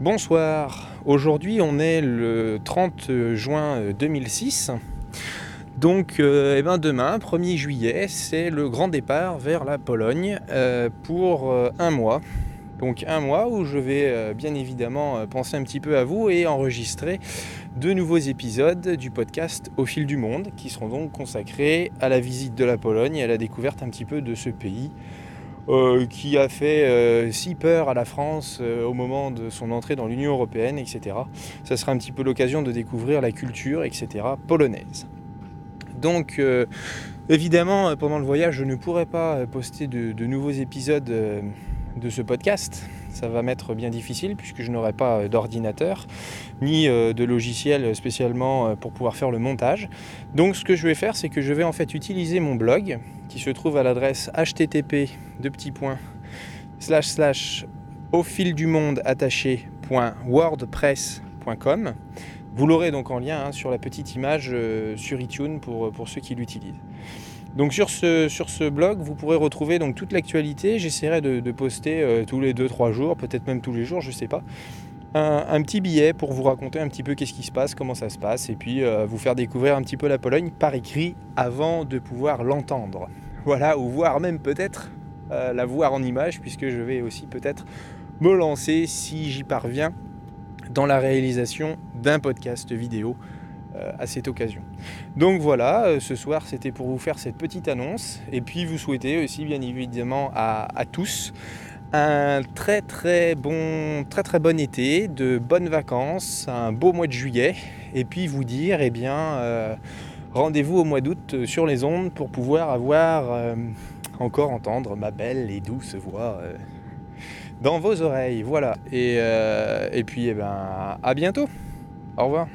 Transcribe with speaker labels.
Speaker 1: Bonsoir, aujourd'hui on est le 30 juin 2006. Donc euh, eh ben demain, 1er juillet, c'est le grand départ vers la Pologne euh, pour euh, un mois. Donc un mois où je vais bien évidemment penser un petit peu à vous et enregistrer de nouveaux épisodes du podcast Au fil du monde qui seront donc consacrés à la visite de la Pologne et à la découverte un petit peu de ce pays euh, qui a fait euh, si peur à la France euh, au moment de son entrée dans l'Union européenne, etc. Ça sera un petit peu l'occasion de découvrir la culture, etc. polonaise. Donc, évidemment, pendant le voyage, je ne pourrai pas poster de nouveaux épisodes de ce podcast ça va m'être bien difficile puisque je n'aurai pas euh, d'ordinateur ni euh, de logiciel spécialement euh, pour pouvoir faire le montage. Donc ce que je vais faire, c'est que je vais en fait utiliser mon blog qui se trouve à l'adresse http de petits points slash slash au fil du monde attaché.wordpress.com. Vous l'aurez donc en lien hein, sur la petite image sur iTunes pour, pour ceux qui l'utilisent. Donc sur ce, blog, vous pourrez retrouver donc toute l'actualité. J'essaierai de, poster euh, tous les 2-3 jours, peut-être même tous les jours, je ne sais pas. Un, petit billet pour vous raconter un petit peu qu'est-ce qui se passe, comment ça se passe, et puis euh, vous faire découvrir un petit peu la Pologne par écrit avant de pouvoir l'entendre. Voilà, ou voir même peut-être euh, la voir en image, puisque je vais aussi peut-être me lancer si j'y parviens dans la réalisation d'un podcast vidéo euh, à cette occasion. Donc voilà, euh, ce soir c'était pour vous faire cette petite annonce et puis vous souhaiter aussi bien évidemment à, tous un très très bon très très bon été, de bonnes vacances, un beau mois de juillet et puis vous dire eh bien euh, rendez-vous au mois d'août sur les ondes pour pouvoir avoir encore entendre ma belle et douce voix dans vos oreilles. Voilà. Et, et puis eh ben à bientôt. Au revoir.